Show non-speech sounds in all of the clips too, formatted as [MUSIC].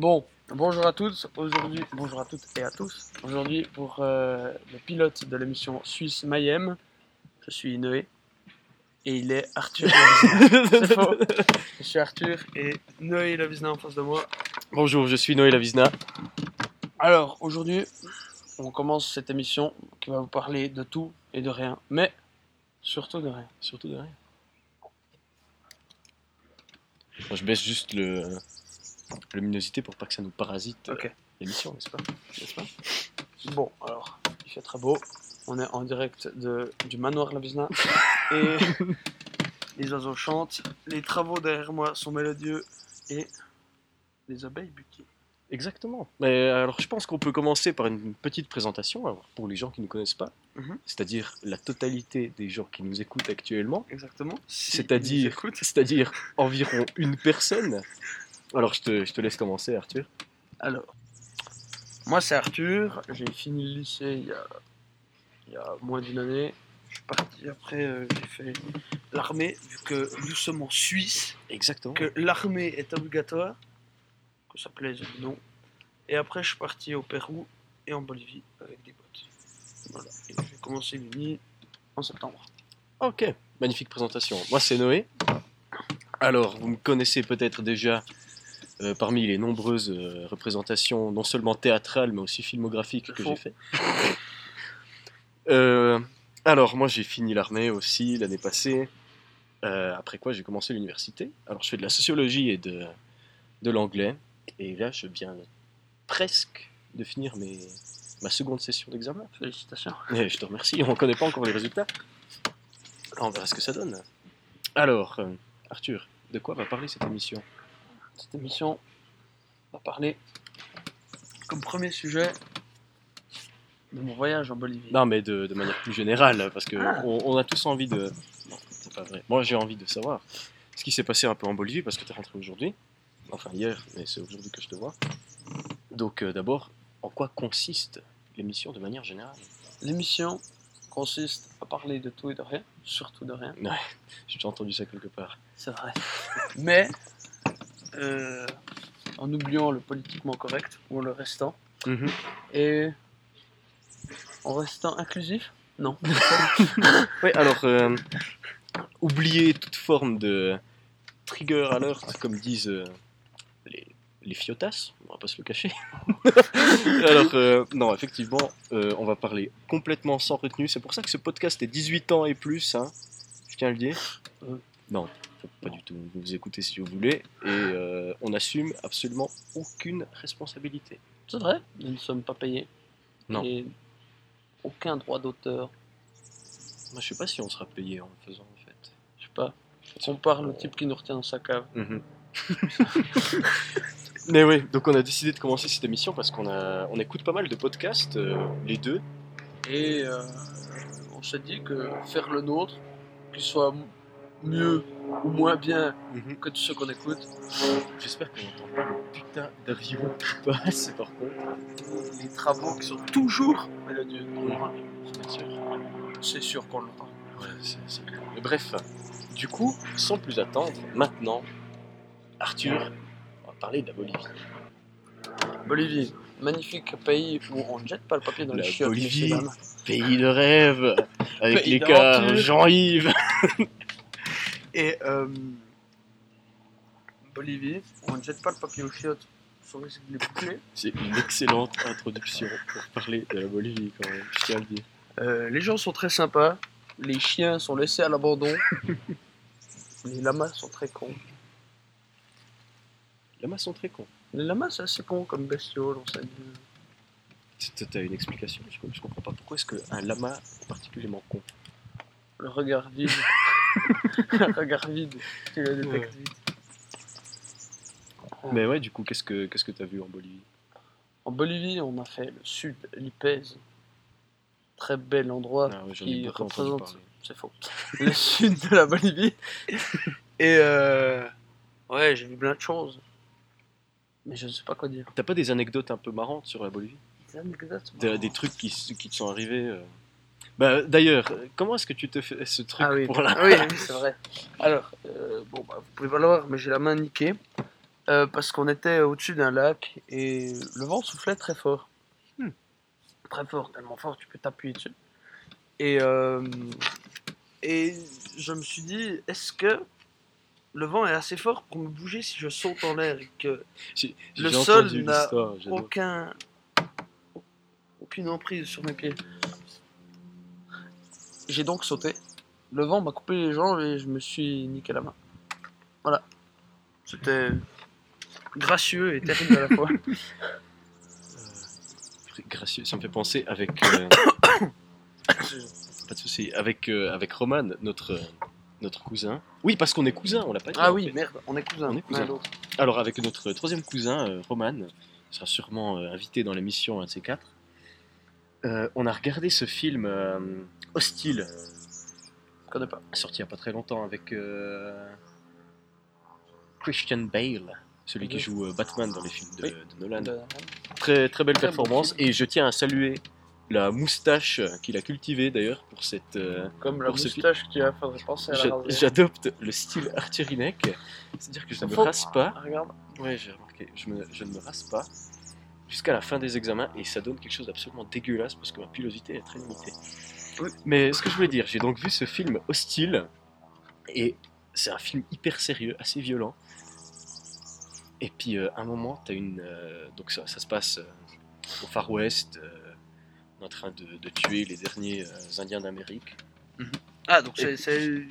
Bon, bonjour à tous. Aujourd'hui, bonjour à toutes et à tous. Aujourd'hui, pour euh, le pilote de l'émission Suisse Mayhem, je suis Noé et il est Arthur. [LAUGHS] Lavizna. C'est faux. Je suis Arthur et Noé Lavizna en face de moi. Bonjour, je suis Noé Lavizna. Alors, aujourd'hui, on commence cette émission qui va vous parler de tout et de rien, mais surtout de rien. Surtout de rien. Je baisse juste le luminosité pour pas que ça nous parasite euh, Ok. l'émission, n'est-ce pas? N'est-ce pas? Bon, alors, il fait très beau. On est en direct de, du manoir Lavizna [LAUGHS] et les oiseaux chantent. Les travaux derrière moi sont mélodieux et les abeilles buquées. Exactement. Mais alors, je pense qu'on peut commencer par une petite présentation alors, pour les gens qui ne nous connaissent pas, Mhm. c'est-à-dire la totalité des gens qui nous écoutent actuellement, Exactement. Si c'est-à-dire, ils nous écoutent. c'est-à-dire environ une personne. [LAUGHS] Alors, je te, je te laisse commencer, Arthur. Alors, moi c'est Arthur. J'ai fini le lycée il y a, il y a moins d'une année. Je suis parti après, euh, j'ai fait l'armée, vu que nous sommes en Suisse. Exactement. que l'armée est obligatoire, que ça plaise ou non. Et après, je suis parti au Pérou et en Bolivie avec des potes. Voilà. Et j'ai commencé l'Uni en septembre. Ok, magnifique présentation. Moi, c'est Noé. Alors, vous me connaissez peut-être déjà euh, parmi les nombreuses euh, représentations, non seulement théâtrales, mais aussi filmographiques que j'ai fait. [LAUGHS] Euh, alors, moi, j'ai fini l'armée aussi l'année passée. Après quoi, j'ai commencé l'université. Alors, je fais de la sociologie et de, de l'anglais. Et là, je viens presque de finir mes, ma seconde session d'examen. Félicitations. [LAUGHS] Eh, je te remercie, on ne connaît pas encore les résultats. On verra ce que ça donne. Alors, Arthur, de quoi va parler cette émission? Cette émission va parler comme premier sujet de mon voyage en Bolivie. Non, mais de, de manière plus générale, parce que Ah. on, on a tous envie de... Non, c'est pas vrai. Moi, j'ai envie de savoir ce qui s'est passé un peu en Bolivie, parce que tu es rentré aujourd'hui. Enfin, hier, mais c'est aujourd'hui que je te vois. Donc, euh, d'abord, en quoi consiste l'émission de manière générale? L'émission consiste à parler de tout et de rien, surtout de rien. J'ai déjà entendu ça quelque part. C'est vrai. Mais euh, en oubliant le politiquement correct ou en le restant. Et en restant inclusif? Non. [LAUGHS] Oui, alors, euh, oubliez toute forme de trigger alert, comme disent euh, les, les fiotas, on va pas se le cacher. [LAUGHS] alors, euh, non, effectivement, euh, on va parler complètement sans retenue. C'est pour ça que ce podcast est 18 ans et plus, hein, je tiens à le dire. Non, pas du tout, vous vous écoutez si vous voulez, et euh, on assume absolument aucune responsabilité. C'est vrai, nous ne sommes pas payés. Non. Et aucun droit d'auteur. Moi, je sais pas si on sera payé en le faisant, en fait. Je sais pas. On parle au type qui nous retient dans sa cave. Mhm. [LAUGHS] Mais oui, donc on a décidé de commencer cette émission parce qu'on a, on écoute pas mal de podcasts, euh, les deux. Et euh, on s'est dit que faire le nôtre, qu'il soit mieux ou moins bien que tous ceux qu'on écoute, J'espère qu'on n'entend pas le putain d'avion qui [LAUGHS] passe par contre. les travaux qui sont toujours mélodieux. Bien sûr. C'est sûr qu'on l'entend. Ouais, c'est- c'est. Mais bref, du coup, sans plus attendre, maintenant, Arthur, on va parler de la Bolivie. Bolivie, magnifique pays où on ne jette pas le papier dans La les chiottes. Bolivie. Pays de rêve, avec Pays l'écart d'aventure. Jean-Yves. [LAUGHS] Et euh, Bolivie, où on ne jette pas le papier aux chiottes, sous risque de les boucler. C'est une excellente introduction pour parler de la Bolivie quand même, je tiens à le dire. Euh, les gens sont très sympas, les chiens sont laissés à l'abandon, [LAUGHS] les lamas sont très cons. Les lamas sont très cons. Les lamas, c'est assez con comme bestiole, on s'est dit. Tu as une explication je, je comprends pas. Pourquoi est-ce qu'un lama est particulièrement con Le regard vide. [LAUGHS] [LAUGHS] regard vide, tu le détectes vite. Mais ouais, du coup, qu'est-ce que qu'est-ce que t'as vu en Bolivie? En Bolivie, on a fait le sud, Lipez. Très bel endroit Ah ouais, qui représente, c'est faux, [LAUGHS] le sud de la Bolivie. [LAUGHS] Et euh, ouais, j'ai vu plein de choses. Mais je ne sais pas quoi dire. T'as pas des anecdotes un peu marrantes sur la Bolivie? Des anecdotes Des, marrantes. des trucs qui, qui te sont arrivés euh, Bah, d'ailleurs, comment est-ce que tu te fais ce truc Ah oui, pour la... oui, oui, c'est vrai. Alors, euh, bon, bah, vous pouvez pas le voir, mais j'ai la main niquée. euh, parce qu'on était au-dessus d'un lac et le vent soufflait très fort. Hmm. Très fort, tellement fort, tu peux t'appuyer dessus. Et, euh, et je me suis dit, est-ce que le vent est assez fort pour me bouger si je saute en l'air et que Le sol n'a aucun, aucune emprise sur mes pieds? J'ai donc sauté. Le vent m'a coupé les jambes et je me suis niqué la main. Voilà. C'était gracieux et terrible à la fois. [LAUGHS] Euh, gracieux, ça me fait penser avec... euh, [COUGHS] pas de souci, avec, euh, avec Roman, notre, notre cousin. Oui, parce qu'on est cousins, on l'a pas dit. ah oui, fait. merde, on est cousins. On est cousins. Alors, avec notre troisième cousin, euh, Roman, qui sera sûrement euh, invité dans l'émission un de ces quatre, euh, on a regardé ce film euh, Hostile, Je connais pas. sorti il n'y a pas très longtemps, avec euh, Christian Bale, celui qui joue Batman dans les films de, Oui. de Nolan. De- Très, très belle Très performance, et je tiens à saluer la moustache qu'il a cultivée d'ailleurs pour cette. Comme la ce moustache qui a faudrait penser à la j'a- raser. J'adopte le style Arthur Hinek, c'est-à-dire que je ne me rase pas. Ah, regarde. Ouais, j'ai remarqué. Je, me- je ne me rase pas jusqu'à la fin des examens et ça donne quelque chose d'absolument dégueulasse parce que ma pilosité est très limitée. Oui. Mais ce que je voulais dire, j'ai donc vu ce film Hostile et c'est un film hyper sérieux, assez violent. Et puis euh, à un moment, t'as une. euh, donc ça, ça se passe euh, au Far West. en train de, de tuer les derniers Indiens d'Amérique. Ah, donc c'est c'est-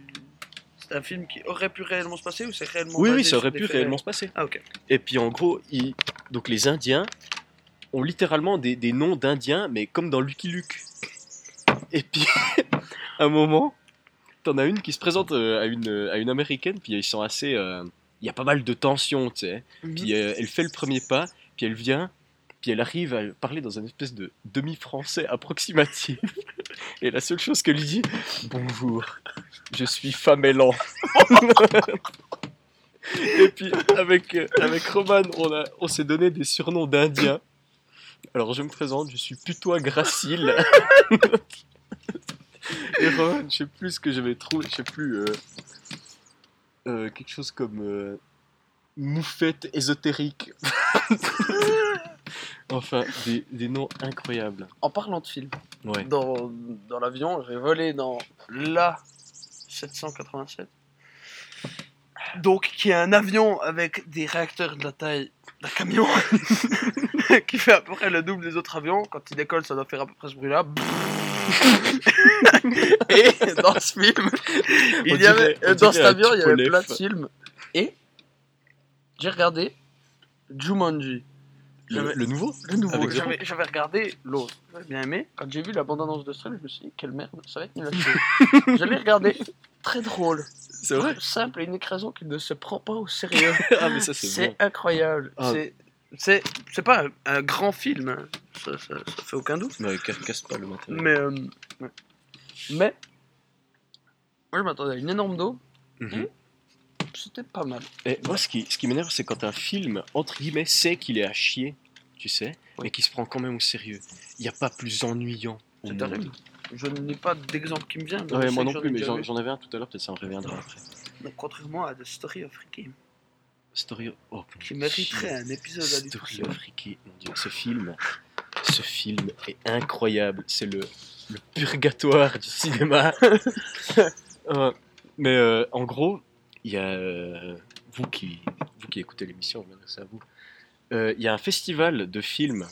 c'est un film qui aurait pu réellement se passer ou c'est réellement Oui, oui, ça aurait pu réellement se passer. Ah, ok. Et puis en gros, ils- donc les Indiens ont littéralement des, des noms d'Indiens, mais comme dans Lucky Luke. Et puis, [LAUGHS] à un moment, t'en as une qui se présente euh, à une, à une américaine, puis ils sont assez. euh, Il y a pas mal de tension, tu sais. Puis euh, elle fait le premier pas, puis elle vient, puis elle arrive à parler dans une espèce de demi-français approximatif. [LAUGHS] Et la seule chose qu'elle lui dit Bonjour, je suis Famélan. [LAUGHS] Et puis avec, euh, avec Roman, on, a- on s'est donné des surnoms d'indiens. Alors je me présente, je suis Putois Gracile. [LAUGHS] Et Roman, je sais plus ce que j'avais trouvé, je sais plus. euh, euh, quelque chose comme euh, moufette ésotérique. [LAUGHS] enfin, des, des noms incroyables. En parlant de film, Ouais. dans, dans l'avion, j'ai volé dans la 787. Donc, qui est un avion avec des réacteurs de la taille d'un camion, [LAUGHS] qui fait à peu près le double des autres avions. Quand il décolle, ça doit faire à peu près ce bruit-là. [LAUGHS] Et dans ce film, il y avait, dans cet avion, il y avait plein de films. Et j'ai regardé Jumanji. Le, nouveau Le nouveau, j'avais j'avais regardé l'autre, j'avais bien aimé. Quand j'ai vu la bande-annonce de Strain, je me suis dit, quelle merde, ça va être nul à [LAUGHS] chier. Très drôle, C'est vrai simple et unique raison qu'il ne se prend pas au sérieux. [LAUGHS] Ah, mais ça, c'est C'est bon. incroyable. Ah. C'est- C'est c'est pas un, un grand film, hein. ça, ça, ça fait aucun doute. Ouais, casse pas le matériel. Mais, euh, ouais. mais, moi je m'attendais à une énorme dos, Mhm. c'était pas mal. Et moi, ce qui, ce qui m'énerve, c'est quand un film, entre guillemets, sait qu'il est à chier, tu sais, Oui. mais qui se prend quand même au sérieux. Il n'y a pas plus ennuyant. au C'est monde. terrible. Je n'ai pas d'exemple qui me vient. mais je Ouais, sais moi que non ai plus, mais déjà j'en vu. j'en avais un tout à l'heure, peut-être ça en reviendra après. Donc, contrairement à The Story of Ricky, Story oh, qui mon mériterait Dieu. un épisode à lui tout Story seul. of Ricky, mon dieu, ce film, ce film est incroyable. C'est le, le purgatoire du cinéma. [LAUGHS] Mais euh, en gros, il y a euh, vous qui vous qui écoutez l'émission, je m'adresse à vous. Euh, Il y a un festival de films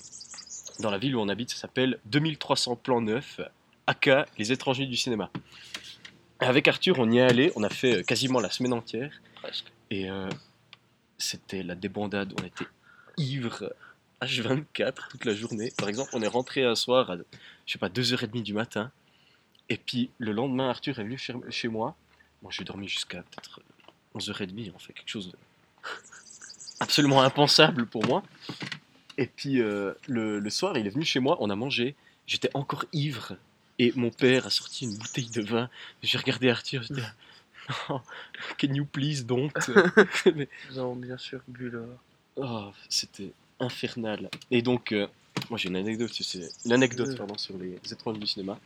dans la ville où on habite, ça s'appelle 2300 plans neufs, aka les étrangers du cinéma. Avec Arthur, on y est allé, on a fait euh, quasiment la semaine entière. Presque. Et euh, c'était la débandade. On était ivres H24 toute la journée. Par exemple, on est rentré un soir à, je sais pas, 2h30 du matin. Et puis le lendemain, Arthur est venu chez, moi. Moi, j'ai dormi jusqu'à peut-être 11h30. On fait quelque chose de [LAUGHS] absolument impensable pour moi. Et puis euh, le, le soir, il est venu chez moi. On a mangé. J'étais encore ivre. Et mon père a sorti une bouteille de vin. J'ai regardé Arthur. J'étais [LAUGHS] Oh, Can you please don't? [LAUGHS] Mais- Nous avons bien sûr bu le. Oh, c'était infernal. Et donc, euh, moi j'ai une anecdote, c'est une anecdote Euh. pardon, sur les étranges du cinéma.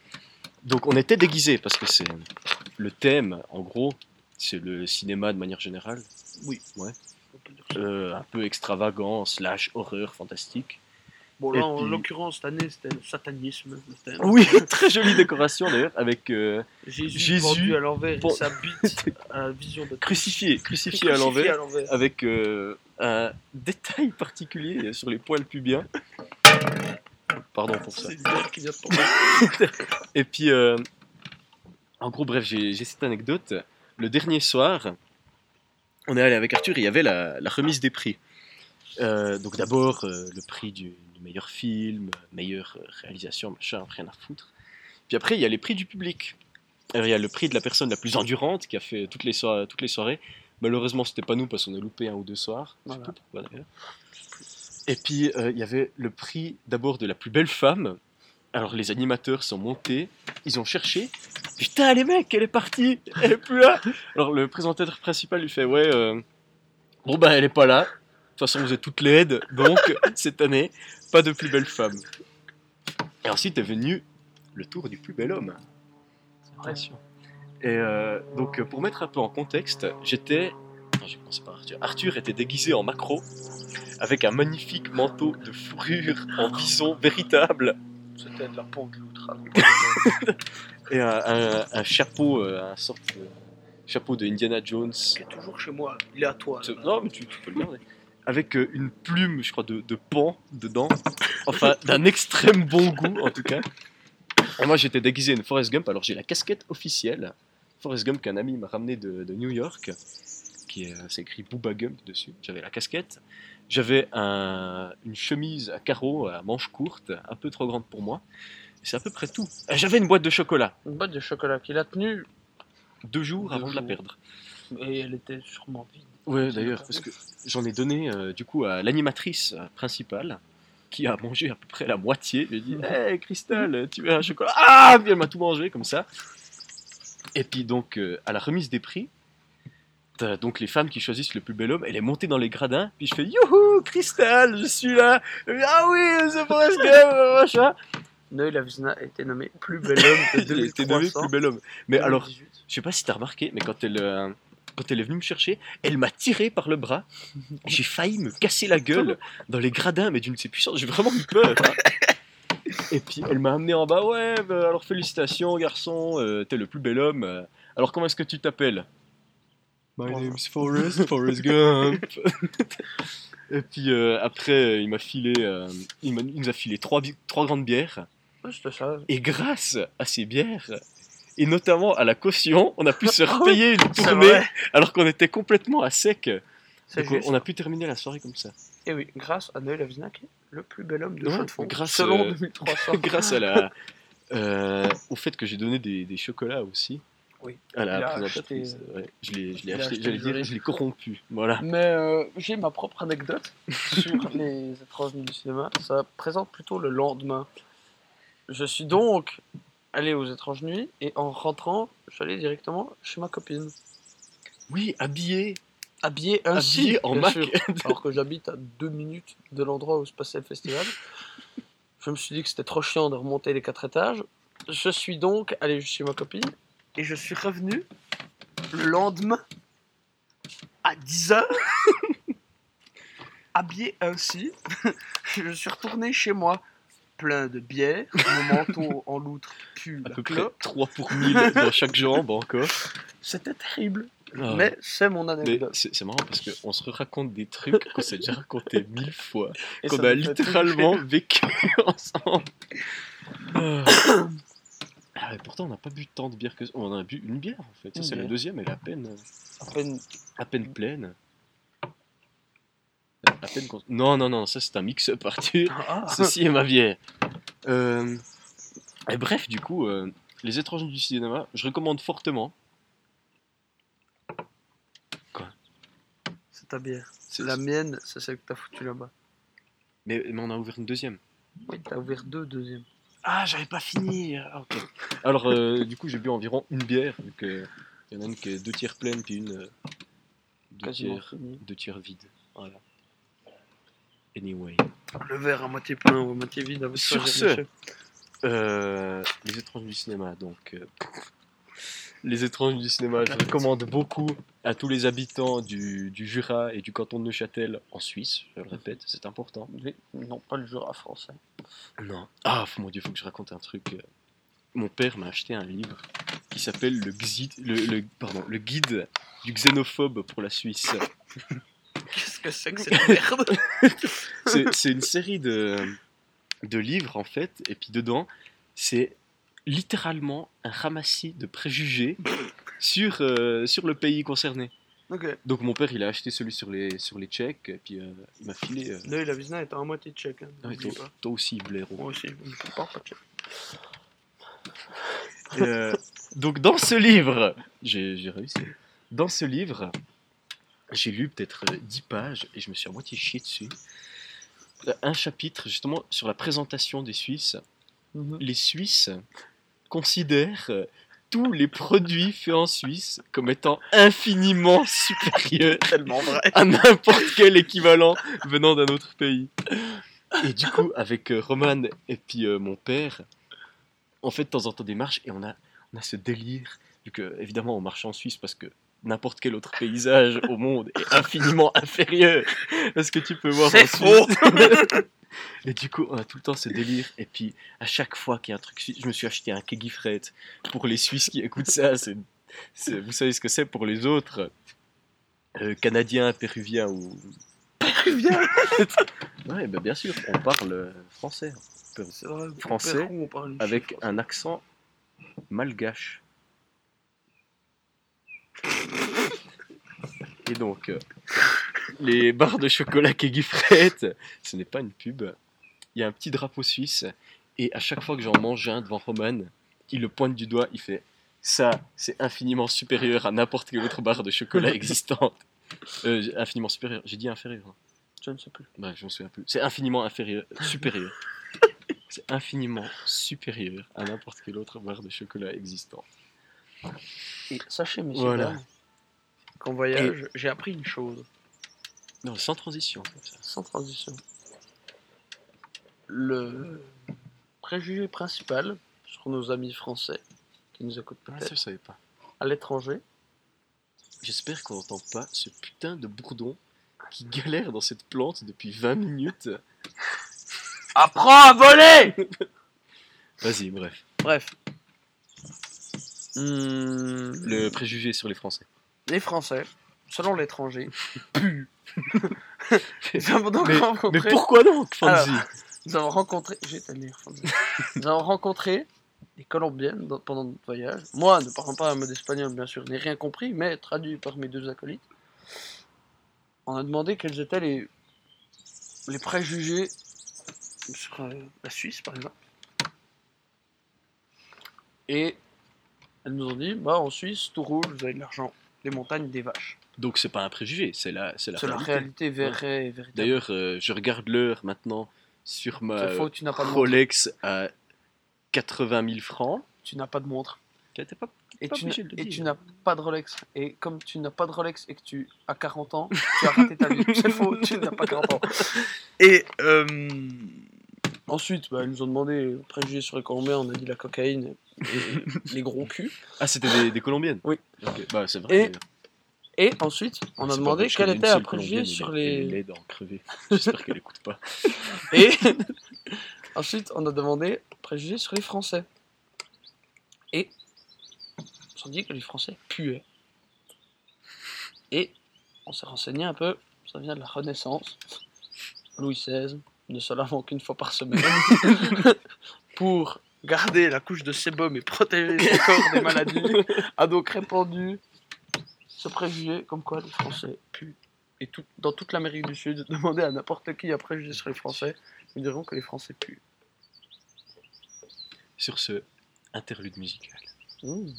donc on était déguisés parce que c'est le thème, en gros, c'est le cinéma de manière générale. Oui. Ouais. Euh, un peu extravagant, slash horreur, fantastique. Bon, là, en puis- l'occurrence, cette année, c'était le satanisme. Oui, [LAUGHS] très jolie décoration d'ailleurs, avec euh, Jésus, Jésus pendu à l'envers sa bite [LAUGHS] à vision de crucifié, crucifié à l'envers, avec euh, un détail particulier sur les poils pubiens. Pardon pour ça. [LAUGHS] Et puis, euh, en gros, bref, j'ai cette anecdote. Le dernier soir, on est allé avec Arthur, il y avait la, la remise des prix. Euh, donc d'abord, euh, le prix du meilleur film, meilleure euh, réalisation, machin, rien à foutre. Puis après, il y a les prix du public. Alors, il y a le prix de la personne la plus endurante qui a fait toutes les, soir- toutes les soirées. Malheureusement, c'était pas nous parce qu'on a loupé un ou deux soirs. Voilà. Et puis, euh, il y avait le prix d'abord de la plus belle femme. Alors, les animateurs sont montés, ils ont cherché. Putain, les mecs, elle est partie, elle est plus là. Alors, le présentateur principal lui fait Ouais, euh, bon, bah, elle est pas là. De toute façon, vous êtes toutes laides, donc [LAUGHS] cette année, pas de plus belle femme. Et ensuite est venu le tour du plus bel homme. Attention. Et euh, donc, pour mettre un peu en contexte, j'étais. Non, j'ai commencé par Arthur. Arthur était déguisé en macro, avec un magnifique manteau de fourrure en bison véritable, C'était de la pendeloutre. [LAUGHS] et un, un- un chapeau, euh, un sorte de chapeau de Indiana Jones. Qui est toujours chez moi. Il est à toi. Non, mais tu, tu peux le garder. Avec euh, une plume, je crois, de, de pan dedans. [LAUGHS] Enfin, d'un extrême bon goût, en tout cas. Et moi, j'étais déguisé en Forrest Gump. Alors, j'ai la casquette officielle. Forrest Gump qu'un ami m'a ramené de, de New York. Qui est, euh, c'est écrit Booba Gump dessus. J'avais la casquette. J'avais un- une chemise à carreaux, à manches courtes, un peu trop grande pour moi. C'est à peu près tout. Euh, J'avais une boîte de chocolat, Une boîte de chocolat qu'il a tenue deux jours Deux avant de la perdre. et elle était sûrement vide. Ouais, d'ailleurs, parce que j'en ai donné euh, du coup à l'animatrice euh, principale qui a mangé à peu près la moitié. Je lui ai dit Hé Cristal, tu veux un chocolat? Ah Puis elle m'a tout mangé comme ça. Et puis donc, euh, à la remise des prix, t'as donc les femmes qui choisissent le plus bel homme. Elle est montée dans les gradins, puis je fais Youhou, Cristal, je suis là Ah oui, c'est Gump, [LAUGHS] machin Noël Avizna a été nommé plus bel homme de [LAUGHS] Il a été nommé 2300. plus bel homme. Mais alors, 2018. Je sais pas si t'as remarqué, mais quand elle, euh, quand elle est venue me chercher, elle m'a tiré par le bras. J'ai failli me casser la gueule dans les gradins, mais d'une de ses puissances. J'ai vraiment eu peur. hein. Et puis elle m'a amené en bas. Ouais, bah, alors félicitations, garçon. euh, T'es le plus bel homme. Alors comment est-ce que tu t'appelles? My name's Forrest, Forrest Gump. [LAUGHS] Et puis euh, après, il m'a filé, euh, il, m'a- il nous a filé trois, grandes bières. Ouais, ça. Et grâce à ces bières, et notamment à la caution, on a pu se [LAUGHS] repayer une tournée alors qu'on était complètement à sec. C'est Donc, juste. on a pu terminer la soirée comme ça. Et oui, grâce à Noël est le plus bel homme de Ouais, Chaux-de-Fonds. grâce, selon euh, 2300. [LAUGHS] grâce à la, euh, au fait que j'ai donné des, des chocolats aussi. Oui. À la présentatrice. acheté- ouais. Je l'ai je acheté, acheté j'allais dire, je l'ai corrompu. Voilà. Mais euh, j'ai ma propre anecdote [LAUGHS] sur les étranges du cinéma. Ça présente plutôt le lendemain. Je suis donc allé aux étranges nuits et en rentrant, je suis allé directement chez ma copine. Oui, habillé, Habillé ainsi, habillé en bien Mac. sûr. alors que j'habite à deux minutes de l'endroit où se passait le festival. Je me suis dit que c'était trop chiant de remonter les quatre étages. Je suis donc allé chez ma copine et je suis revenu le lendemain à 10h [LAUGHS] habillé ainsi. je suis retourné chez moi plein de bière, mon manteau en loutre pue à la peu près clope. 3 pour 1000 dans chaque jambe encore. C'était terrible, Ah. mais c'est mon anecdote. c'est marrant parce qu'on se raconte des trucs qu'on s'est déjà raconté [LAUGHS] mille fois. Qu'on a littéralement vécu [LAUGHS] ensemble. Ah. [COUGHS] Ah, et pourtant, on n'a pas bu tant de bière que ça. On en a bu une bière en fait. C'est la deuxième, elle est à peine, À peine à peine pleine. À peine con- Non, non, non, ça c'est un mix-up, Arthur. [LAUGHS] Ah. Ceci est ma bière. Euh, Et bref, du coup, euh, Les étrangers du cinéma, je recommande fortement. C'est ta bière. C'est- La mienne, c'est celle que t'as foutue là-bas. Mais, mais on a ouvert une deuxième. Oui, t'as ouvert deux deuxièmes. Ah, j'avais pas fini. Ah, ok. Alors, euh, du coup, j'ai bu environ une bière. vu que Il y en a une qui est deux tiers pleine, puis une euh, deux, Quasiment tiers, fini. deux tiers vide. Voilà. Anyway. Le verre à moitié plein ou à moitié vide. avec Sur ça, j'ai ce. Euh, les étranges du cinéma, donc. euh, les étranges du cinéma, je recommande beaucoup à tous les habitants du, du Jura et du canton de Neuchâtel en Suisse, je le répète, c'est important. Mais non, pas le Jura français. Non. Ah, mon dieu, faut que je raconte un truc. euh. Mon père m'a acheté un livre qui s'appelle le, Xi- le, le- pardon, le guide du xénophobe pour la Suisse. [LAUGHS] Qu'est-ce que c'est que cette merde [LAUGHS] C'est c'est une série de, de livres en fait, et puis dedans, c'est littéralement un ramassis de préjugés [LAUGHS] sur, euh, sur le pays concerné. Donc mon père, il a acheté celui sur les, sur les Tchèques, et puis euh, il m'a filé. euh, Là, la Vizna est à moitié tchèque. Hein, ah ouais, toi, aussi, blaireau. Moi aussi, je ne parle pas tchèque. Euh, donc dans ce livre, j'ai réussi. Dans ce livre, j'ai lu peut-être euh, 10 pages et je me suis à moitié chié dessus. Euh, Un chapitre justement sur la présentation des Suisses. Mhm. Les Suisses considèrent euh, tous les produits faits en Suisse comme étant infiniment supérieurs [LAUGHS] Tellement vrai. à n'importe quel équivalent venant d'un autre pays. Et du coup, avec euh, Roman et puis euh, mon père, on fait de temps en temps des marches et on a, on a ce délire, vu que évidemment on marche en Suisse parce que n'importe quel autre paysage au monde est infiniment [LAUGHS] inférieur à ce que tu peux voir en Suisse. [LAUGHS] Et du coup, on a tout le temps ce délire. Et puis, à chaque fois qu'il y a un truc suisse, je me suis acheté un Kegifret. Pour les Suisses qui écoutent ça, vous savez ce que c'est pour les autres euh, Canadiens, Péruviens ou... Viens. [LAUGHS] Ouais, bah, bien sûr, on parle euh, français. Vrai. Français, Pérou, on parle Avec un accent malgache. [LAUGHS] Et donc, euh, les barres de chocolat Kegifret, ce n'est pas une pub. Il y a un petit drapeau suisse. Et à chaque fois que j'en mange un devant Roman, il le pointe du doigt, il fait Ça, c'est infiniment supérieur à n'importe quelle autre barre de chocolat existante. Euh, infiniment supérieur. J'ai dit inférieur. hein. Je ne sais plus. Bref, je m'en souviens plus. C'est infiniment inférieur, supérieur. C'est infiniment supérieur à n'importe quelle autre barre de chocolat existante. Et sachez, messieurs, Voilà. dames, qu'en voyage, j'ai appris une chose, Non, sans transition. comme ça. sans transition. Le préjugé principal sur nos amis français, qui nous écoutent Ah, ça, peut-être je savais pas. à l'étranger, J'espère qu'on n'entend pas ce putain de bourdon qui galère dans cette plante depuis 20 minutes. apprends à voler Vas-y, bref. Bref. Hmm, Le préjugé sur les Français. Les Français, selon l'étranger, puent. [LAUGHS] Nous avons donc Mais, rencontré... mais pourquoi donc, Fancy Nous avons rencontré. J'ai. [LAUGHS] Nous avons rencontré des Colombiennes dans- pendant notre voyage. Moi, ne parlant pas un mot d'espagnol, bien sûr, n'ai rien compris, mais traduit par mes deux acolytes. On a demandé quels étaient les, les préjugés sur euh, la Suisse, par exemple. Et elles nous ont dit bah, en Suisse, tout roule, vous avez de l'argent, les montagnes, des vaches. Donc c'est pas un préjugé, c'est la, c'est la C'est la réalité. réalité vraie et véritable. D'ailleurs, euh, je regarde l'heure maintenant sur ma C'est faux, tu n'as pas de montre. Rolex à 80 000 francs. Tu n'as pas de montre. T'es pas- Et Pas tu, obligé n'as- de le et dire. tu n'as pas de Rolex. Et comme tu n'as pas de Rolex et que tu as 40 ans, tu as raté ta vie. [LAUGHS] C'est faux, tu n'as pas 40 ans. Et euh, ensuite, bah, ils nous ont demandé préjugés sur les Colombiens. On a dit la cocaïne et [LAUGHS] les gros culs. Ah, c'était des, des Colombiennes Oui. Ok, Bah, c'est vrai. Et ensuite, on a C'est pas demandé vrai, je quel connais une était un seule préjugé Colombienne, sur est- Elle est les. crever. [LAUGHS] J'espère qu'elle écoute pas. [LAUGHS] Et ensuite, on a demandé préjugés sur les Français. Et on s'est dit que les Français puaient. Et on s'est renseigné un peu, ça vient de la Renaissance. Louis XVI ne se lavant qu'une fois par semaine [LAUGHS] pour garder la couche de sébum et protéger son corps des maladies, a donc répandu ce préjugé comme quoi les Français puent. Et tout, dans toute l'Amérique du Sud, demandez à n'importe qui un préjugé sur les Français, ils diront que les Français puent. Sur ce interlude musical. Mmh.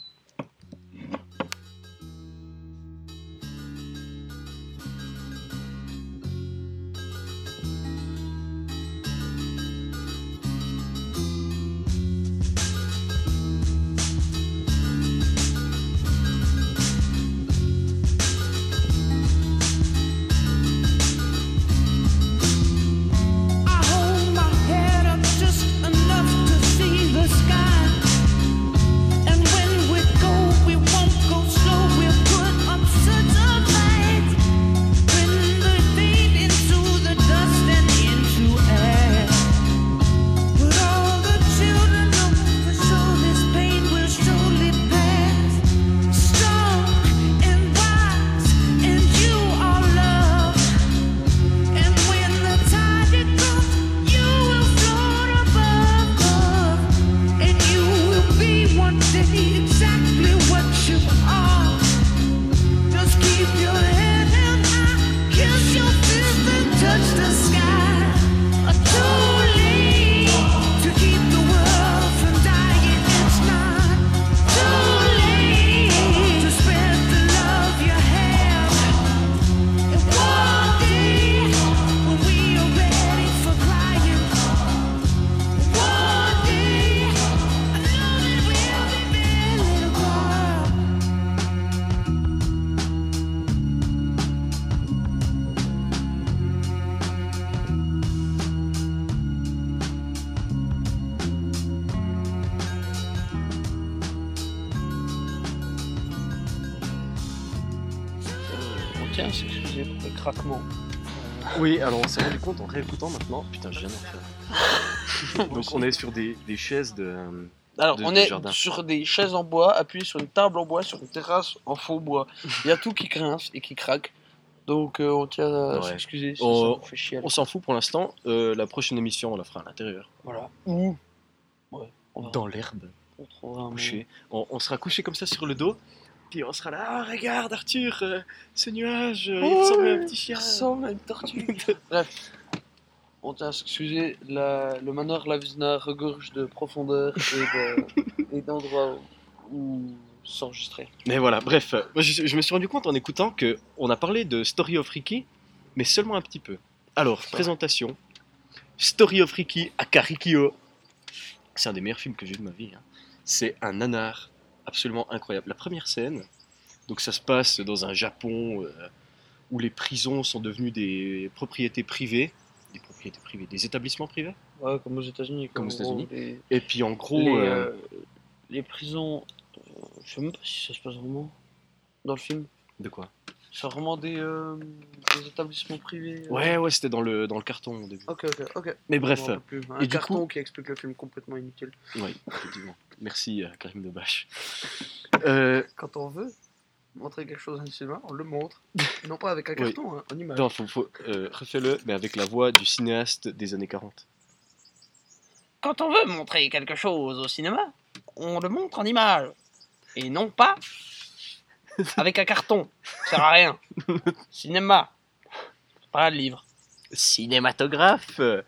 Oui, alors on s'est rendu compte en réécoutant maintenant. Putain, je viens d'en faire. Donc on est sur des, des chaises de. euh, Alors, de- on est jardin. sur des chaises en bois, appuyées sur une table en bois, sur une terrasse en faux bois. Il y a tout qui grince et qui craque. Donc, euh, on tient à Ouais. s'excuser si Oh, ça vous fait chier. On s'en fout pour l'instant. Euh, la prochaine émission, on la fera à l'intérieur. Voilà. Ou. Ouais, on va Dans l'herbe, on trouvera un couché. On, on sera couché comme ça sur le dos. Puis on sera là. Ah, regarde, Arthur, euh, ce nuage, euh, il ressemble à un petit chien. Ça ressemble à une tortue. [LAUGHS] Bref. On à s'excuser, la- le manoir Lavizna regorge de profondeur et de- [LAUGHS] d'endroits où s'enregistrer. Mais voilà, bref, euh, moi, je, je me suis rendu compte en écoutant que on a parlé de Story of Ricky, mais seulement un petit peu. Alors, présentation. Story of Ricky à Karikyo. C'est un des meilleurs films que j'ai vu de ma vie. hein. C'est un nanar absolument incroyable. La première scène, donc ça se passe dans un Japon euh, où les prisons sont devenues des propriétés privées, des propriétés privées, des établissements privés. Ouais, comme aux États-Unis. Comme aux Et puis en gros, les, euh, euh, les prisons. je sais même pas si ça se passe vraiment dans le film. de quoi? C'est vraiment des, euh, des établissements privés. euh. Ouais, ouais, c'était dans le dans le carton au début. Ok, ok, ok. Mais bref. Un et du carton coup- qui explique le film complètement inutile. Oui, effectivement. [LAUGHS] Merci à Karim Debache. [LAUGHS] Euh, Quand on veut montrer quelque chose à un cinéma, on le montre. [LAUGHS] non pas avec un Oui. carton, hein, en image. non, faut, faut, euh, refais-le, mais avec la voix du cinéaste des années 40. Quand on veut montrer quelque chose au cinéma, on le montre en image. Et non pas [LAUGHS] avec un carton. Ça sert à rien. Cinéma. Pas un livre. Cinématographe euh,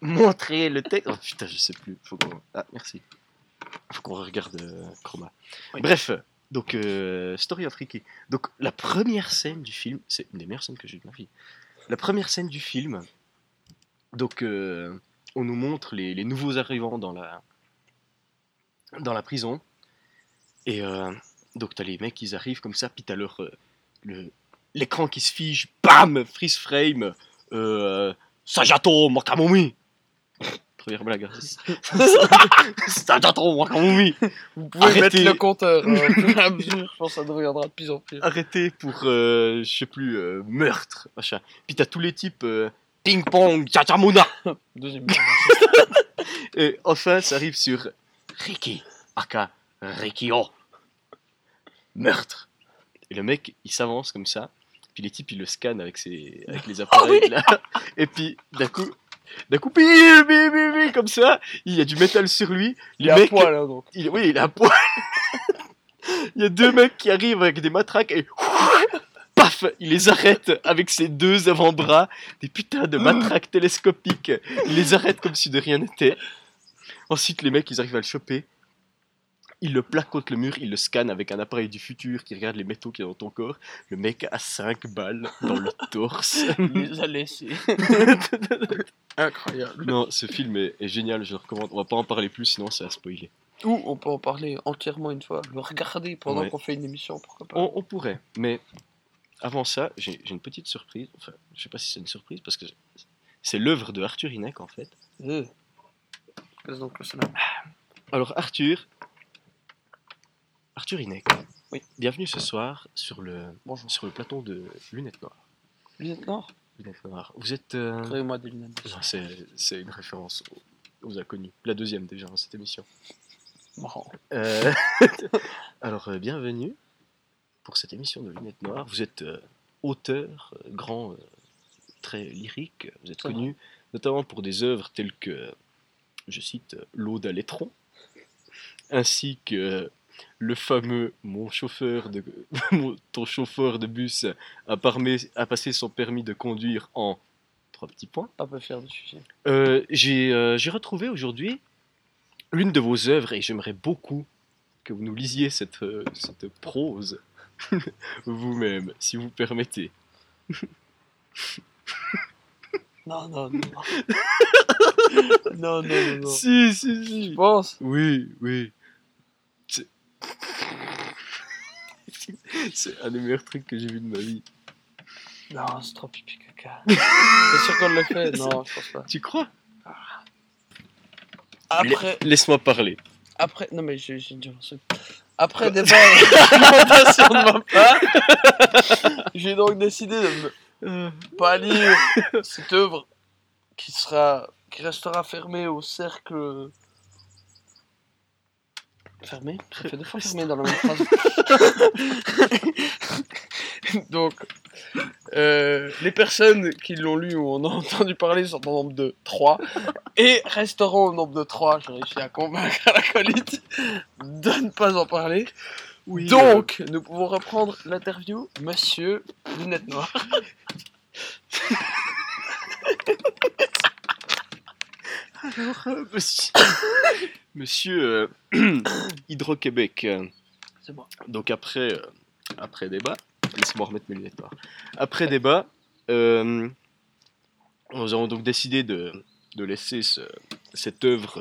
Montrer le texte. Oh putain, je sais plus. Faut qu'on... Ah, merci. Faut qu'on regarde euh, Chroma. Oui. Bref, donc, euh, Story of Ricky. Donc, la première scène du film, c'est une des meilleures scènes que j'ai de ma vie. La première scène du film, donc, euh, on nous montre les, les nouveaux arrivants dans la, dans la prison. Et euh, donc, t'as les mecs, ils arrivent comme ça, puis t'as leur, euh, le, l'écran qui se fige, bam, freeze frame, euh, Sajato Makamumi. Première blague. hein. Sajato Makamumi. Vous pouvez Arrêtez. mettre le compteur. au fur et à [LAUGHS] mesure. Je pense que ça deviendra de plus en plus. Arrêtez pour, euh, je sais plus, euh, meurtre, machin. Puis t'as tous les types euh, ping-pong, chachamuna. [LAUGHS] Deuxième. [LAUGHS] Et enfin, ça arrive sur Ricky, aka Rikio. Meurtre. Et le mec, il s'avance comme ça. Puis les types, ils le scannent avec, ses, avec les appareils. là. Et puis, d'un coup, d'un coup, bim, bim, bim, bim, comme ça, il y a du métal sur lui. Il est à mec, poil, hein, donc. il, oui, il a un poil. [LAUGHS] il y a deux mecs qui arrivent avec des matraques et [LAUGHS] paf, il les arrête avec ses deux avant-bras, des putains de matraques [LAUGHS] télescopiques. Il les arrête comme si de rien n'était. Ensuite, les mecs, ils arrivent à le choper. Ils le plaquent contre le mur, ils le scannent avec un appareil du futur qui regarde les métaux qu'il y a dans ton corps. Le mec a 5 balles dans le [LAUGHS] torse. Il les a laissés. [LAUGHS] Incroyable. non, ce film est, est génial, je le recommande. On va pas en parler plus, sinon ça a spoilé. Ou on peut en parler entièrement une fois. Le regarder pendant Ouais. qu'on fait une émission, pourquoi pas. On, on pourrait, mais avant ça, j'ai une petite surprise. Enfin, je sais pas si c'est une surprise parce que c'est l'œuvre de Arthur Hinek en fait. Euh. Qu'est-ce donc que ça n'a- Alors Arthur, Arthur Hinek. Oui. Bienvenue ce soir sur le Bonjour. sur le plateau de Lunettes Noires. Lunettes noires? Lunettes Noires. Vous êtes. euh, Créez-moi des lunettes. C'est une référence aux, aux inconnus. La deuxième déjà dans cette émission. Marrant. Euh, [LAUGHS] Alors, euh, bienvenue pour cette émission de Lunettes Noires. Vous êtes euh, auteur, grand, très lyrique. Vous êtes vrai. connu notamment pour des œuvres telles que, je cite, L'Aude à l'étron, ainsi que le fameux Mon chauffeur de, [LAUGHS] mon- ton chauffeur de bus a, parmé- a passé son permis de conduire en trois petits points. Pas peu fier de celui-ci. Euh, j'ai euh, j'ai retrouvé aujourd'hui l'une de vos œuvres et j'aimerais beaucoup que vous nous lisiez cette, euh, cette prose [LAUGHS] vous-même, si vous permettez. [LAUGHS] Non, non, non. non, non, non, non. Si, si, Je si. pense. Oui, oui. [LAUGHS] C'est un des meilleurs trucs que j'ai vu de ma vie. Non, c'est trop pipi caca. [LAUGHS] c'est sûr qu'on le fait? Non, je pense pas. Tu crois? Après, Laisse-moi parler. après, non mais j'ai déjà lancé. Après débat [LAUGHS] j'ai donc décidé de ne pas lire cette œuvre qui sera qui restera fermée au cercle fermé ça fait deux fois fermé dans la même phrase. [LAUGHS] Donc euh, les personnes qui l'ont lu ou en ont entendu parler sont au nombre de 3 et resteront au nombre de 3 j'ai réussi à convaincre [LAUGHS] la colite de ne pas en parler. Oui, donc nous pouvons reprendre l'interview monsieur lunettes noires [LAUGHS] Alors, euh, monsieur, [COUGHS] monsieur euh, [COUGHS] Hydro-Québec, euh, c'est moi donc après, euh, après débat, laissez-moi remettre mes lunettes. Après débat, euh, nous avons donc décidé de, de laisser ce- cette œuvre,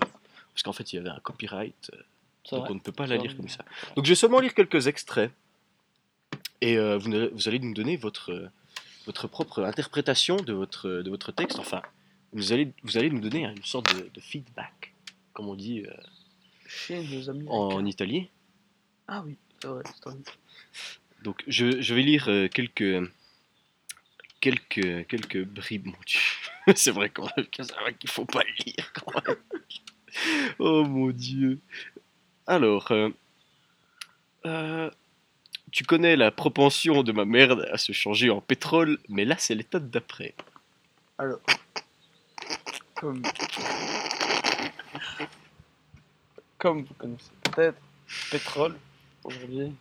parce qu'en fait il y avait un copyright, euh, c'est donc vrai on ne peut pas la C'est lire vrai. comme ça. Donc je vais seulement lire quelques extraits, et euh, vous, ne- vous allez nous donner votre, euh, votre propre interprétation de votre, de votre texte, enfin, vous allez, vous allez nous donner une sorte de, de feedback, comme on dit euh, chez nos amis en italien. Ah oui, c'est vrai, c'est vrai. Donc je, je vais lire euh, quelques quelques quelques bribes. Mon Dieu, [LAUGHS] c'est vrai même, c'est vrai qu'il faut pas lire quand même. [LAUGHS] oh mon Dieu. Alors, euh, euh, tu connais la propension de ma merde à se changer en pétrole, mais là c'est l'étape d'après. Alors, comme, comme vous connaissez peut-être, pétrole, aujourd'hui,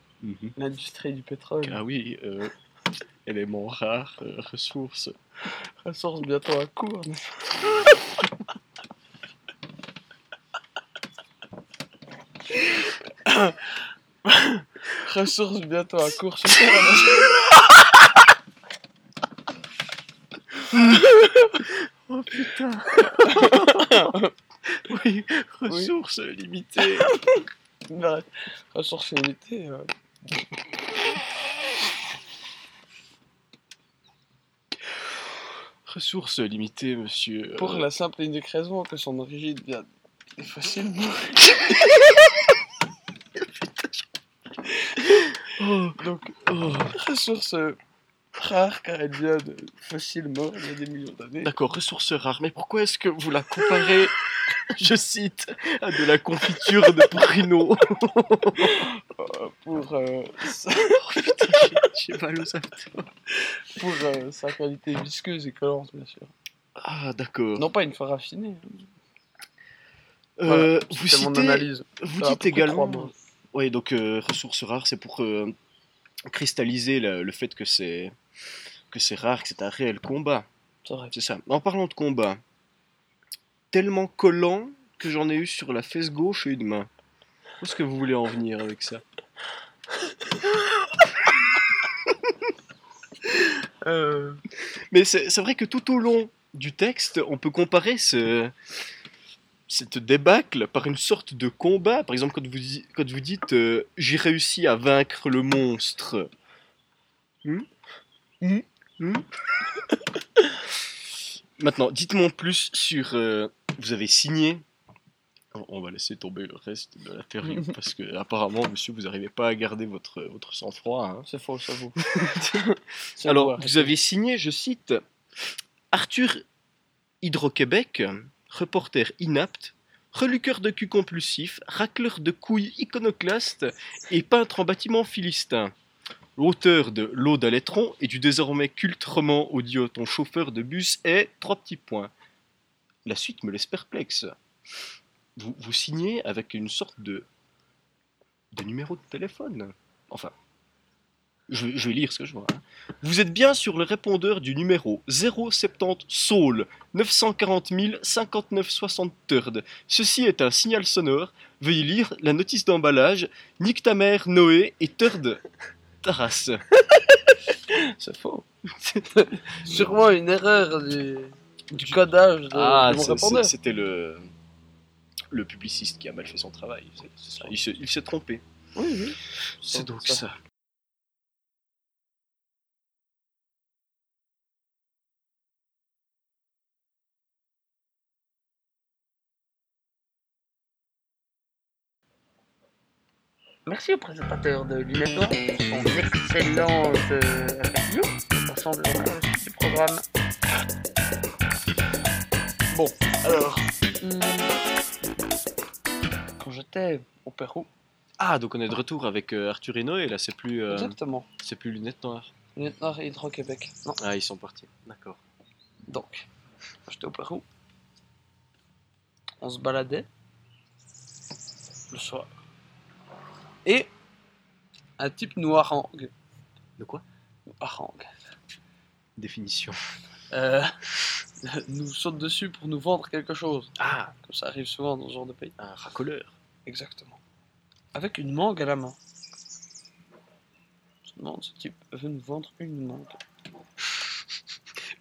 l'industrie du pétrole, Ah oui, euh, élément rare, euh, ressources. ressource bientôt à court. n'est-ce pas [COUGHS] ressource bientôt à court [LAUGHS] Oh putain [LAUGHS] Oui, ressources limitées. [LAUGHS] Bref, ressources limitées. euh, Ressources limitées, monsieur. Pour la simple et unique raison que son origine vient facilement. [LAUGHS] Oh, Donc, oh. ressource euh, rare car elle vient de facilement il y a des millions d'années. D'accord, ressources rares. Mais pourquoi est-ce que vous la comparez, [LAUGHS] je cite, à de la confiture de Pruneau Euh, pour, euh, sa, Oh putain, j'ai- j'ai mal aux abdos. pour euh, sa qualité visqueuse et collante, bien sûr. Ah, d'accord. Non pas une fois raffinée. Euh, Voilà, vous mon citez, analyse. vous Ça a à dites également. mois. Oui, donc euh, ressources rares, c'est pour euh, cristalliser le fait que c'est que c'est rare, que c'est un réel combat. C'est vrai. C'est ça. En parlant de combat, tellement collant que j'en ai eu sur la fesse gauche et une main. Où est-ce que vous voulez en venir avec ça? [LAUGHS] Euh, Mais c'est vrai que tout au long du texte, on peut comparer ce, cette débâcle par une sorte de combat. Par exemple, quand vous, quand vous dites euh, J'ai réussi à vaincre le monstre. Hmm? Hmm Hmm? [LAUGHS] Maintenant, dites-moi en plus sur. euh, vous avez signé. On- On va laisser tomber le reste de l'interview [LAUGHS] parce que apparemment, monsieur, vous n'arrivez pas à garder votre, votre sang-froid. hein. c'est faux, ça vaut. [LAUGHS] C'est Alors, faux, vous avez signé, je cite, Arthur Hydro-Québec, reporter inapte, reluqueur de cul compulsif, racleur de couilles iconoclaste et peintre en bâtiment philistin. L'auteur de L'Aude à et du désormais culte roman audio Ton chauffeur de bus est trois petits points. La suite me laisse perplexe. Vous, signez avec une sorte de, de numéro de téléphone. Enfin, je, vais lire ce que je vois. hein. Vous êtes bien sur le répondeur du numéro 070 Soul 940 000 59 60 Third. Ceci est un signal sonore. Veuillez lire la notice d'emballage. Nique ta Noé et Third Taras. [LAUGHS] C'est faux. Sûrement une erreur du, du codage de, Ah, de mon c'est- répondeur. c'est- c'était le, le publiciste qui a mal fait son travail. Il se- il s'est trompé. Oui, oui. C'est Donc, donc ça. ça. Merci au présentateur de Lunettes Noires pour son excellente euh, review. La suite du programme. Bon, alors. hum, quand j'étais au Pérou, Ah, donc on est de retour avec euh, Arthur et Noé, là c'est plus, euh, exactement, c'est plus lunettes noires. Lunettes Noires et Hydro-Québec. Non, Ah, ils sont partis, d'accord. donc, quand j'étais au Pérou, on se baladait le soir. Et un type nous harangue. De quoi? Nous harangue. Définition. Euh, [LAUGHS] nous saute dessus pour nous vendre quelque chose. Ah, Comme ça arrive souvent dans ce genre de pays. un racoleur. Exactement. Avec une mangue à la main. Je me demande, ce type veut nous vendre une mangue.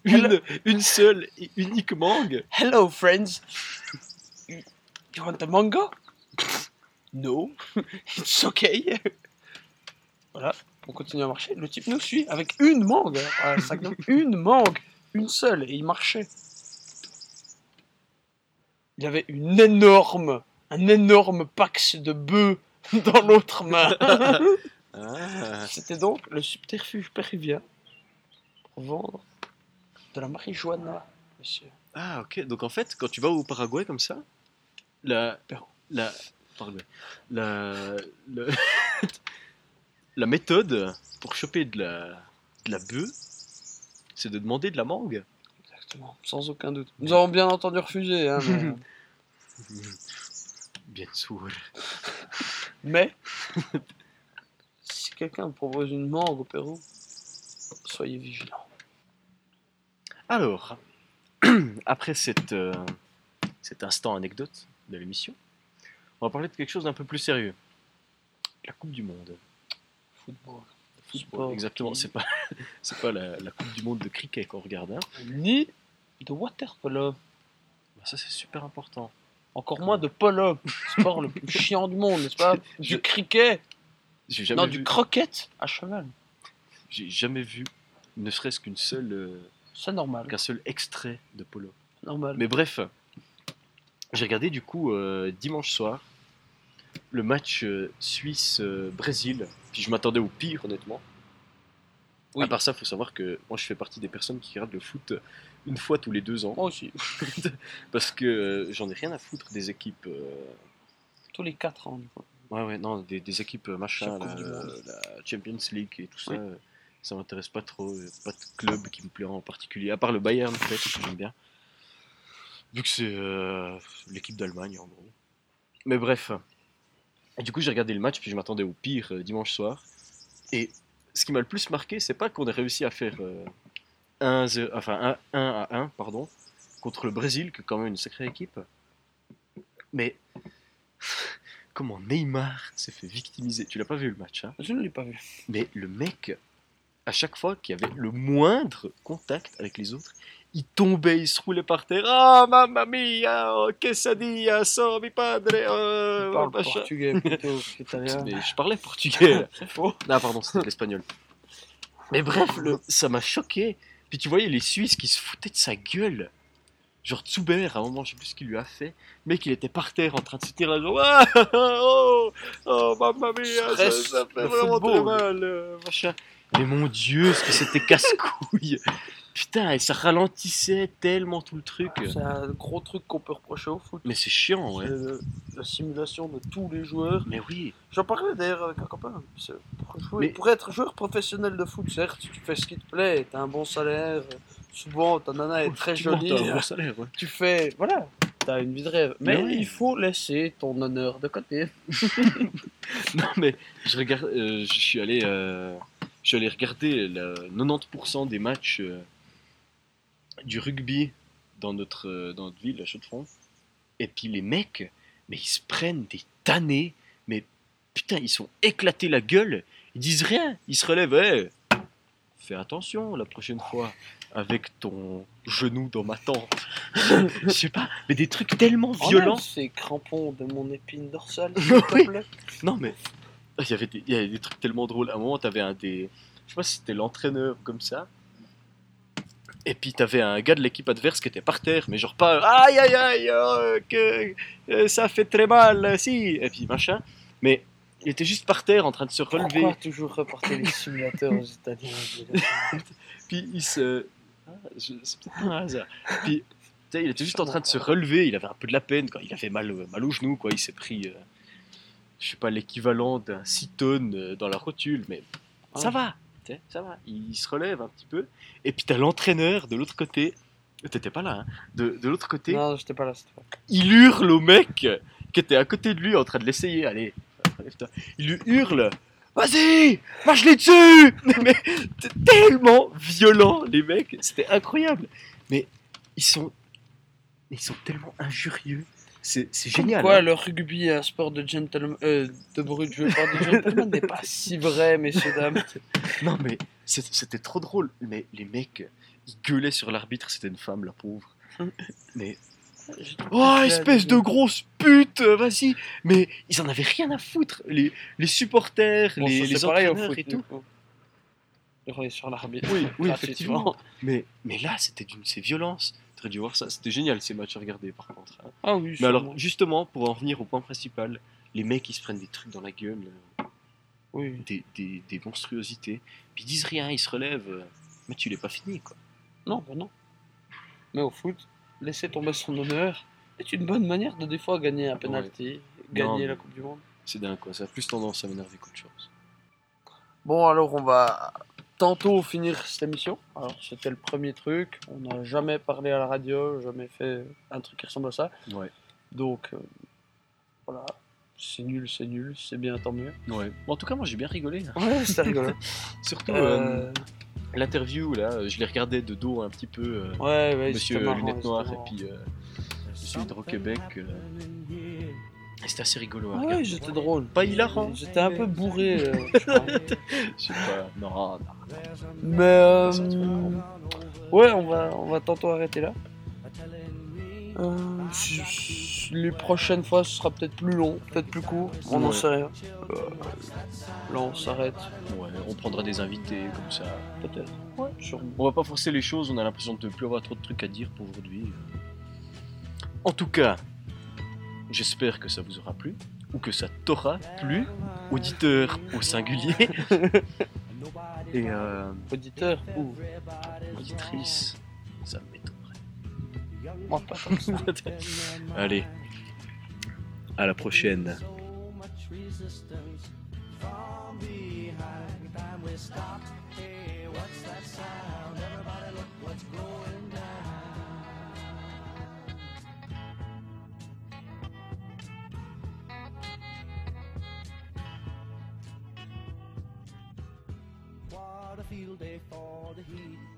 Une, une seule et unique mangue Hello, friends. You you want a mango? No. [LAUGHS] It's okay. Voilà, on continue à marcher. Le type nous suit avec une mangue. Sac d'eau. [LAUGHS] une mangue. Une seule. Et il marchait. Il avait une énorme, un énorme pax de bœufs [LAUGHS] dans l'autre main. Ah, C'était donc le subterfuge péruvien pour vendre de la marijuana, monsieur. ah, ok. Donc en fait, quand tu vas au Paraguay comme ça, la. Pérou. La. La. le- [LAUGHS] la méthode pour choper de la. de la bœuf, c'est de demander de la mangue. Exactement, sans aucun doute. Nous avons bien entendu refuser, hein, [LAUGHS] mais... Bien sûr. mais si quelqu'un vous propose une mangue au Pérou, soyez vigilant. Alors, [CLEARS THROAT] après cette, euh, cet instant anecdote de l'émission, on va parler de quelque chose d'un peu plus sérieux. La Coupe du Monde. Football. Football, exactement. C'est pas, [LAUGHS] c'est pas la, la Coupe du Monde de cricket qu'on regarde. hein. Ni de water polo. Bah, ça, c'est super important. Encore moins de polo. Sport le plus [LAUGHS] chiant du monde, n'est-ce pas? Du cricket. Jamais, Non, vu, du croquette à cheval. j'ai jamais vu, ne serait-ce qu'une seule, euh, C'est normal. qu'un seul extrait de polo. Normal. Mais bref, j'ai regardé du coup euh, dimanche soir le match euh, Suisse-Brésil. Puis je m'attendais au pire, honnêtement. Oui. À part ça, faut savoir que moi je fais partie des personnes qui regardent le foot une fois tous les deux ans. Moi aussi. [LAUGHS] Parce que euh, j'en ai rien à foutre des équipes. euh, Tous les 4 ans. du coup. Ouais, ouais, non, des, des équipes euh, machin, la, Coupe du Monde. la Champions League et tout ça. Oui. euh, Ça m'intéresse pas trop. Pas de club qui me plaît en particulier. À part le Bayern, peut-être, que j'aime bien. Vu que c'est euh, l'équipe d'Allemagne, en gros. Mais bref. Et du coup, j'ai regardé le match, puis je m'attendais au pire euh, dimanche soir. Et ce qui m'a le plus marqué, c'est pas qu'on ait réussi à faire euh, 1, enfin, 1, 1 à 1 pardon, contre le Brésil, qui est quand même une sacrée équipe. Mais [LAUGHS] comment Neymar s'est fait victimiser. Tu l'as pas vu le match, hein? Je ne l'ai pas vu. mais le mec, à chaque fois qu'il y avait le moindre contact avec les autres, il tombait, il se roulait par terre. Ah, mamma mia, oh, que ça dit, so mi padre, oh, parle portugais plutôt. [LAUGHS] Mais je parlais portugais. Ah, [LAUGHS] pardon, c'était l'espagnol. Mais bref, le- ça m'a choqué. Puis tu voyais les Suisses qui se foutaient de sa gueule. Genre Zuber, à un moment, je sais plus ce qu'il lui a fait. Le mec, il était par terre en train de se tirer la jambe. Ah, oh, oh, mamma mia, ça, ça fait vraiment très mal. euh, machin. Mais mon dieu, ce que c'était casse-couille. [LAUGHS] Putain, et ça ralentissait tellement tout le truc. C'est un gros truc qu'on peut reprocher au foot. Mais c'est chiant, ouais. Le- la simulation de tous les joueurs. Mais oui. J'en parlais d'ailleurs avec un copain. Pour, jouer- Mais- pour être joueur professionnel de foot, certes, tu fais ce qui te plaît, t'as un bon salaire, souvent ta nana est très Effectivement, jolie, t'as un bon salaire, ouais. tu fais, voilà, t'as une vie de rêve. Mais, il faut laisser ton honneur de côté. [LAUGHS] Non mais je regarde, euh, je suis allé, euh, je suis allé regarder le 90% des matchs euh, du rugby dans notre euh, dans notre ville, à Chaux-de-Fonds. Et puis les mecs, mais ils se prennent des tannées, mais putain ils sont éclatés la gueule, ils disent rien, ils se relèvent, hey, fais attention la prochaine fois avec ton genou dans ma tente. [LAUGHS] Je sais pas, mais des trucs tellement violents. Enlève ces crampons de mon épine dorsale, [LAUGHS] Oui. Non, mais [LAUGHS] il y avait des, il y avait des trucs tellement drôles. À un moment, t'avais un des. Je sais pas si c'était l'entraîneur comme ça. Et puis t'avais un gars de l'équipe adverse qui était par terre, mais genre pas aïe aïe aïe, oh, que euh, ça fait très mal, si. Et puis machin. Mais il était juste par terre en train de se relever. Pourquoi toujours reporter les simulateurs aux Italiens [LAUGHS] Puis il se. Ah, je- C'est peut-être un hasard. Puis, il était juste en train de se relever. Il avait un peu de la peine. Quand il avait mal, au- mal au genou, quoi. Il s'est pris, euh, je sais pas, l'équivalent d'un 6 tonnes euh, dans la rotule. Mais ça Ah. va, ça va. Il se relève un petit peu. Et puis, t'as l'entraîneur de l'autre côté. T'étais pas là, hein. De, de l'autre côté, Non, j'étais pas là cette fois. il hurle au mec qui était à côté de lui en train de l'essayer. Allez, relève-toi. Il lui hurle Vas-y, marche-les dessus [LAUGHS] Mais tellement violent, les mecs. C'était incroyable. Mais ils sont, ils sont tellement injurieux. C'est génial. Pourquoi hein. le rugby est un sport de gentleman, euh, de brut, je veux pas de gentleman, [LAUGHS] n'est pas si vrai, messieurs dames. Non, mais c'était trop drôle. Mais les mecs, ils gueulaient sur l'arbitre. C'était une femme, la pauvre. Mais Oh, espèce de grosse pute, vas-y. Mais ils en avaient rien à foutre. Les, les supporters, Bon, les, les entraîneurs et tout. sur l'arbitre. Oui, oui, effectivement. Mais, mais là, c'était d'une ces violences. T'aurais dû voir ça. C'était génial ces matchs à regarder, par contre. hein. Ah oui, Mais alors, justement, pour en revenir au point principal, les mecs, ils se prennent des trucs dans la gueule, euh, oui. des, des, des monstruosités. Puis ils disent rien, ils se relèvent. euh, Mais tu l'es pas fini, quoi. Non, bah non. Mais au foot, laisser tomber son honneur est une bonne manière de des fois gagner un penalty, gagner Non, la Coupe du Monde. C'est dingue, quoi. Ça a plus tendance à m'énerver qu'autre chose. Bon, alors on va tantôt finir cette émission. Alors, c'était le premier truc. On n'a jamais parlé à la radio, jamais fait un truc qui ressemble à ça. Ouais. Donc, euh, voilà. C'est nul, c'est nul, c'est bien, tant mieux. Ouais. Bon, en tout cas, moi, j'ai bien rigolé. Ouais, c'était rigolo. [LAUGHS] Surtout euh, Euh, l'interview, là, je les regardais de dos un petit peu. ouais, ouais, Monsieur Noires c'était et puis Monsieur Hydro-Québec. Euh, et C'était assez rigolo Ah ouais, j'étais drôle. Pas hilarant. J'étais un peu bourré. euh, je [LAUGHS] sais pas. Non, non. Mais euh, ouais, on va, on va tantôt arrêter là. Euh, les prochaines fois, ce sera peut-être plus long, peut-être plus court, on n'en Ouais. sait rien. Euh, là, on s'arrête, Ouais, on prendra des invités comme ça. peut-être. Ouais, sûrement. On va pas forcer les choses, on a l'impression de ne plus avoir trop de trucs à dire pour aujourd'hui. En tout cas, j'espère que ça vous aura plu, ou que ça t'aura plu, auditeur au singulier. [LAUGHS] Et euh, Auditeur ou auditrice, ça m'étonnerait. moi pas ça. [LAUGHS] Allez, à la prochaine. Field day for the heat.